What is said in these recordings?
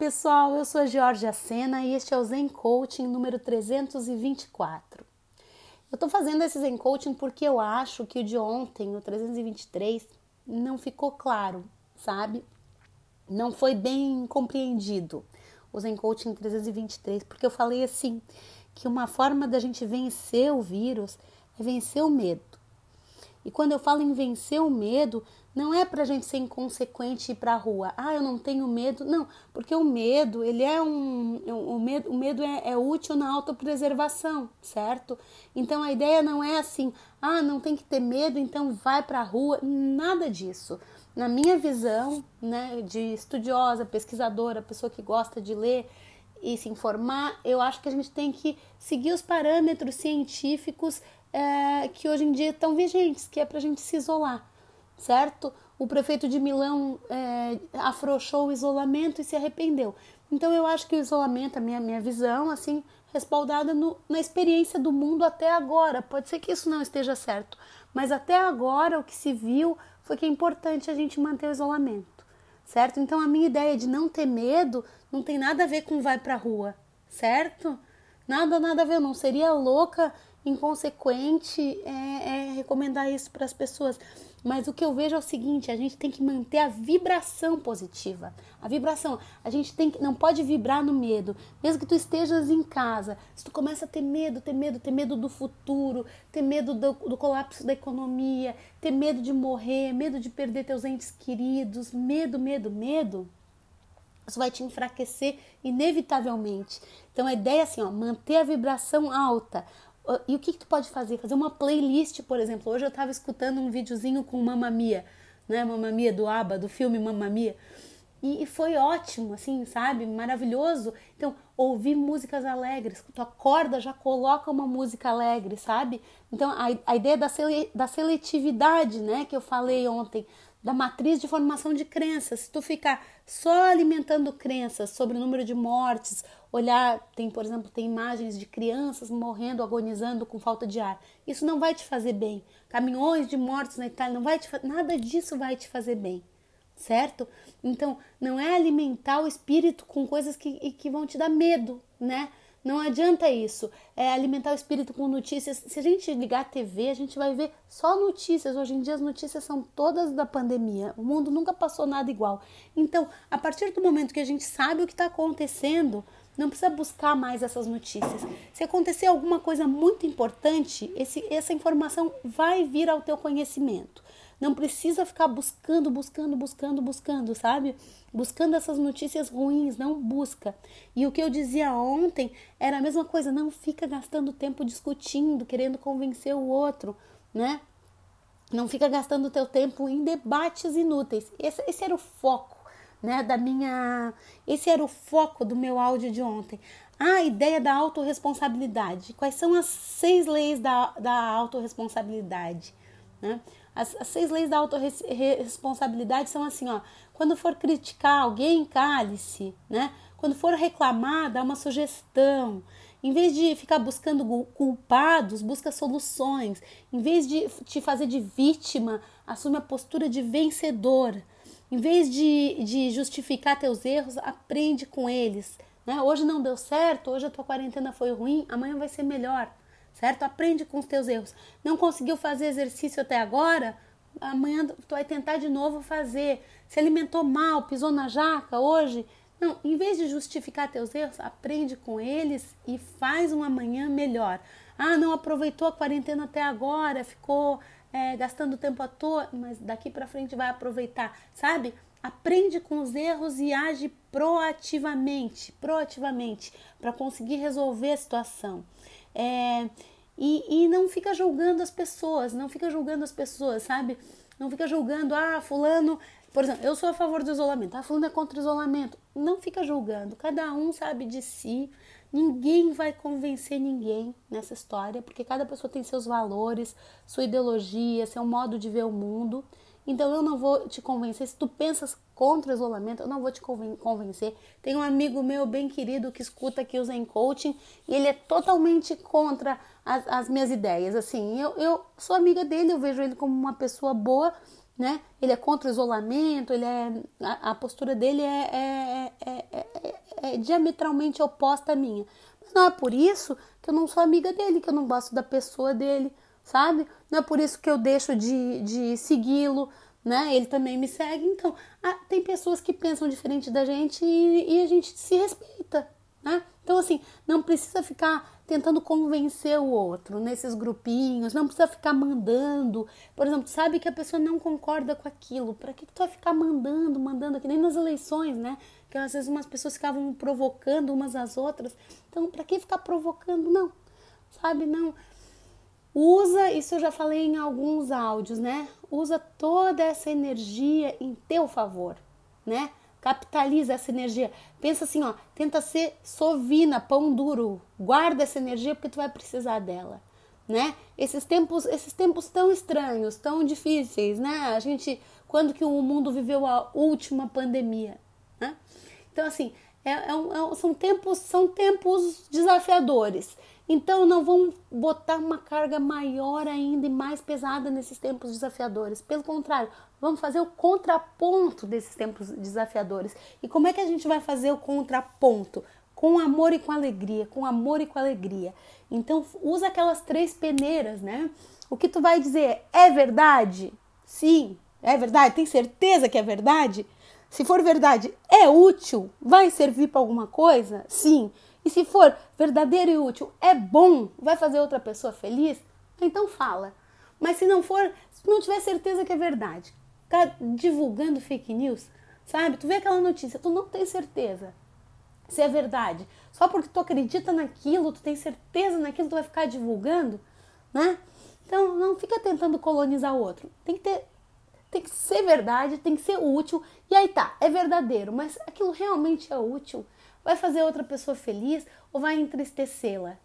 pessoal, eu sou a Georgia Sena e este é o Zen Coaching número 324. Eu tô fazendo esse Zen Coaching porque eu acho que o de ontem, o 323, não ficou claro, sabe? Não foi bem compreendido o Zen Coaching 323, porque eu falei assim, que uma forma da gente vencer o vírus é vencer o medo. E quando eu falo em vencer o medo, não é para a gente ser inconsequente e ir para a rua. Ah, eu não tenho medo. Não, porque o medo, ele é um. O medo, o medo é, é útil na autopreservação, certo? Então a ideia não é assim, ah, não tem que ter medo, então vai para a rua. Nada disso. Na minha visão, né, de estudiosa, pesquisadora, pessoa que gosta de ler e se informar, eu acho que a gente tem que seguir os parâmetros científicos é, que hoje em dia estão vigentes, que é para a gente se isolar certo? O prefeito de Milão é, afrouxou o isolamento e se arrependeu. Então eu acho que o isolamento, a minha, minha visão, assim, respaldada no, na experiência do mundo até agora. Pode ser que isso não esteja certo, mas até agora o que se viu foi que é importante a gente manter o isolamento, certo? Então a minha ideia de não ter medo não tem nada a ver com vai pra rua, certo? Nada, nada a ver. Eu não seria louca, inconsequente é, é recomendar isso para as pessoas. Mas o que eu vejo é o seguinte: a gente tem que manter a vibração positiva. A vibração, a gente tem que, não pode vibrar no medo. Mesmo que tu estejas em casa, se tu começa a ter medo, ter medo, ter medo do futuro, ter medo do, do colapso da economia, ter medo de morrer, medo de perder teus entes queridos, medo, medo, medo, isso vai te enfraquecer inevitavelmente. Então a ideia é assim, ó, manter a vibração alta. E o que, que tu pode fazer? Fazer uma playlist, por exemplo. Hoje eu estava escutando um videozinho com Mamma Mia, né? Mamma Mia do ABBA, do filme Mamma Mia. E, e foi ótimo, assim, sabe? Maravilhoso. Então, ouvir músicas alegres. Tu acorda, já coloca uma música alegre, sabe? Então, a, a ideia da, sele, da seletividade, né? Que eu falei ontem da matriz de formação de crenças. Se tu ficar só alimentando crenças sobre o número de mortes, olhar, tem, por exemplo, tem imagens de crianças morrendo, agonizando com falta de ar. Isso não vai te fazer bem. Caminhões de mortos na Itália não vai te nada disso vai te fazer bem. Certo? Então, não é alimentar o espírito com coisas que, que vão te dar medo, né? Não adianta isso. É alimentar o espírito com notícias. Se a gente ligar a TV, a gente vai ver só notícias. Hoje em dia as notícias são todas da pandemia. O mundo nunca passou nada igual. Então, a partir do momento que a gente sabe o que está acontecendo, não precisa buscar mais essas notícias. Se acontecer alguma coisa muito importante, esse, essa informação vai vir ao teu conhecimento. Não precisa ficar buscando, buscando, buscando, buscando, sabe? Buscando essas notícias ruins, não busca. E o que eu dizia ontem era a mesma coisa, não fica gastando tempo discutindo, querendo convencer o outro, né? Não fica gastando teu tempo em debates inúteis. Esse, esse era o foco, né, da minha, esse era o foco do meu áudio de ontem. A ideia da autorresponsabilidade. Quais são as seis leis da, da autorresponsabilidade? Né? As, as seis leis da autorresponsabilidade são assim, ó. Quando for criticar alguém, cale-se, né? Quando for reclamar, dá uma sugestão. Em vez de ficar buscando culpados, busca soluções. Em vez de te fazer de vítima, assume a postura de vencedor. Em vez de, de justificar teus erros, aprende com eles. Né? Hoje não deu certo, hoje a tua quarentena foi ruim, amanhã vai ser melhor certo? Aprende com os teus erros. Não conseguiu fazer exercício até agora? Amanhã tu vai tentar de novo fazer. Se alimentou mal, pisou na jaca hoje? Não, em vez de justificar teus erros, aprende com eles e faz um amanhã melhor. Ah, não aproveitou a quarentena até agora, ficou é, gastando tempo à toa, mas daqui para frente vai aproveitar, sabe? Aprende com os erros e age proativamente, proativamente, para conseguir resolver a situação. É, e, e não fica julgando as pessoas, não fica julgando as pessoas, sabe? Não fica julgando, ah, fulano, por exemplo, eu sou a favor do isolamento, ah, fulano é contra o isolamento. Não fica julgando, cada um sabe de si, ninguém vai convencer ninguém nessa história, porque cada pessoa tem seus valores, sua ideologia, seu modo de ver o mundo. Então eu não vou te convencer. Se tu pensas contra o isolamento, eu não vou te convencer. Tem um amigo meu bem querido que escuta aqui o Zen Coaching e ele é totalmente contra as, as minhas ideias. Assim, eu, eu sou amiga dele, eu vejo ele como uma pessoa boa, né? Ele é contra o isolamento, ele é a, a postura dele é, é, é, é, diametralmente oposta à minha. Mas não é por isso que eu não sou amiga dele, que eu não gosto da pessoa dele, sabe? Não é por isso que eu deixo de, de segui-lo, né? Ele também me segue. Então, ah, tem pessoas que pensam diferente da gente e, e a gente se respeita, né? Então, assim, não precisa ficar tentando convencer o outro nesses grupinhos, não precisa ficar mandando. Por exemplo, sabe que a pessoa não concorda com aquilo, para que, que tu vai ficar mandando, mandando, que nem nas eleições, né? Que às vezes umas pessoas ficavam provocando umas às outras. Então, para que ficar provocando? Não, sabe? Não. Usa, isso eu já falei em alguns áudios, né? Usa toda essa energia em teu favor, né? Capitaliza essa energia. Pensa assim, ó, tenta ser sovina, pão duro. Guarda essa energia porque tu vai precisar dela, né? Esses tempos, esses tempos tão estranhos, tão difíceis, né? A gente, quando que o mundo viveu a última pandemia, né? Então assim, é, é, é, são tempos, são tempos desafiadores. Então não vão botar uma carga maior ainda e mais pesada nesses tempos desafiadores. Pelo contrário, vamos fazer o contraponto desses tempos desafiadores. E como é que a gente vai fazer o contraponto? Com amor e com alegria, com amor e com alegria. Então usa aquelas três peneiras, né? O que tu vai dizer é verdade? Sim, é verdade. Tem certeza que é verdade? Se for verdade, é útil? Vai servir para alguma coisa? Sim. E se for verdadeiro e útil, é bom, vai fazer outra pessoa feliz, então fala. Mas se não for, se não tiver certeza que é verdade, tá divulgando fake news, sabe? Tu vê aquela notícia, tu não tem certeza se é verdade. Só porque tu acredita naquilo, tu tem certeza naquilo, tu vai ficar divulgando, né? Então não fica tentando colonizar o outro. Tem que ter tem que ser verdade, tem que ser útil. E aí tá, é verdadeiro, mas aquilo realmente é útil vai fazer outra pessoa feliz ou vai entristecê-la,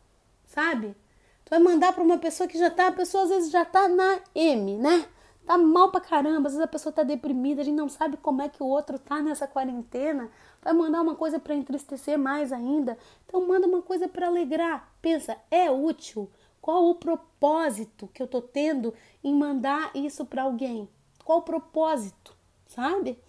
sabe? Tu vai mandar para uma pessoa que já tá, a pessoa às vezes já tá na M, né? Tá mal pra caramba, às vezes a pessoa tá deprimida, a gente não sabe como é que o outro tá nessa quarentena. Vai mandar uma coisa para entristecer mais ainda. Então manda uma coisa para alegrar. Pensa, é útil? Qual o propósito que eu tô tendo em mandar isso para alguém? Qual o propósito, sabe?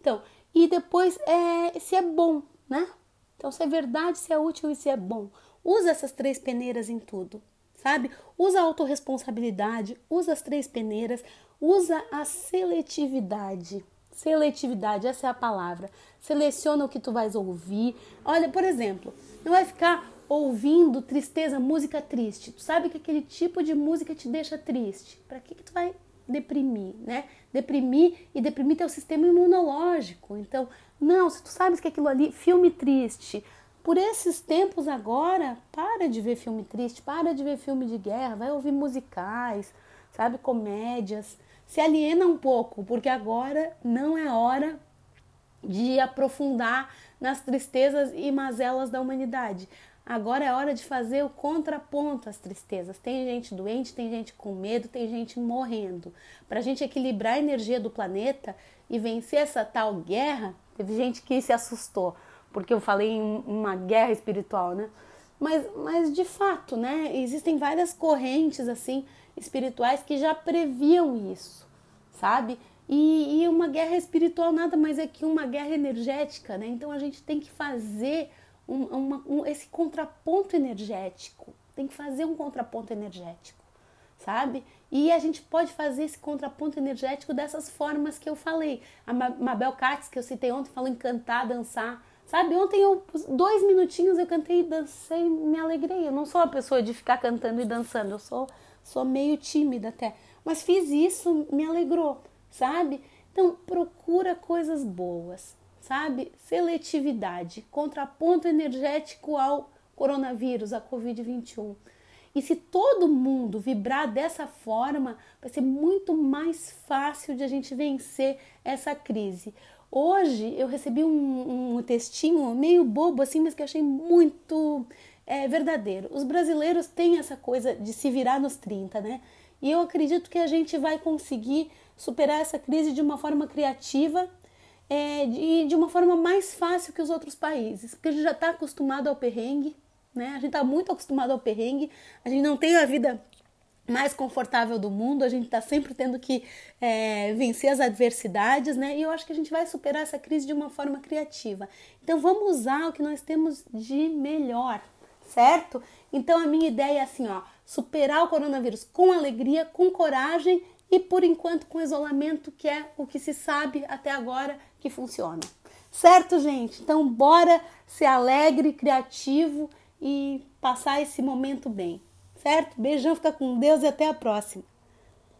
Então, e depois é se é bom, né? Então, se é verdade, se é útil e se é bom. Usa essas três peneiras em tudo, sabe? Usa a autorresponsabilidade, usa as três peneiras, usa a seletividade. Seletividade, essa é a palavra. Seleciona o que tu vais ouvir. Olha, por exemplo, não vai ficar ouvindo tristeza, música triste. Tu sabe que aquele tipo de música te deixa triste. Para que, que tu vai deprimir, né? Deprimir e deprimir teu sistema imunológico. Então, não, se tu sabes que aquilo ali, filme triste, por esses tempos agora, para de ver filme triste, para de ver filme de guerra, vai ouvir musicais, sabe, comédias, se aliena um pouco, porque agora não é hora de aprofundar nas tristezas e mazelas da humanidade. Agora é hora de fazer o contraponto às tristezas. Tem gente doente, tem gente com medo, tem gente morrendo. Para a gente equilibrar a energia do planeta e vencer essa tal guerra, teve gente que se assustou, porque eu falei em uma guerra espiritual, né? Mas, mas de fato, né? Existem várias correntes assim espirituais que já previam isso, sabe? E, e uma guerra espiritual nada mais é que uma guerra energética, né? Então a gente tem que fazer um, uma, um, esse contraponto energético. Tem que fazer um contraponto energético, sabe? E a gente pode fazer esse contraponto energético dessas formas que eu falei. A Mabel Katz, que eu citei ontem, falou em cantar, dançar. Sabe, ontem eu, dois minutinhos eu cantei e dancei, me alegrei. Eu não sou uma pessoa de ficar cantando e dançando, eu sou, sou meio tímida até. Mas fiz isso, me alegrou, sabe? Então procura coisas boas, sabe? Seletividade, contraponto energético ao coronavírus, a Covid-21. E se todo mundo vibrar dessa forma, vai ser muito mais fácil de a gente vencer essa crise. Hoje eu recebi um, um textinho meio bobo assim, mas que eu achei muito é, verdadeiro. Os brasileiros têm essa coisa de se virar nos 30, né? E eu acredito que a gente vai conseguir superar essa crise de uma forma criativa é, e de uma forma mais fácil que os outros países, porque a gente já está acostumado ao perrengue, né? A gente está muito acostumado ao perrengue, a gente não tem a vida mais confortável do mundo, a gente está sempre tendo que é, vencer as adversidades, né? E eu acho que a gente vai superar essa crise de uma forma criativa. Então vamos usar o que nós temos de melhor, certo? Então a minha ideia é assim, ó, superar o coronavírus com alegria, com coragem e por enquanto com isolamento, que é o que se sabe até agora que funciona. Certo, gente? Então bora ser alegre, criativo e passar esse momento bem certo? Beijão, fica com Deus e até a próxima.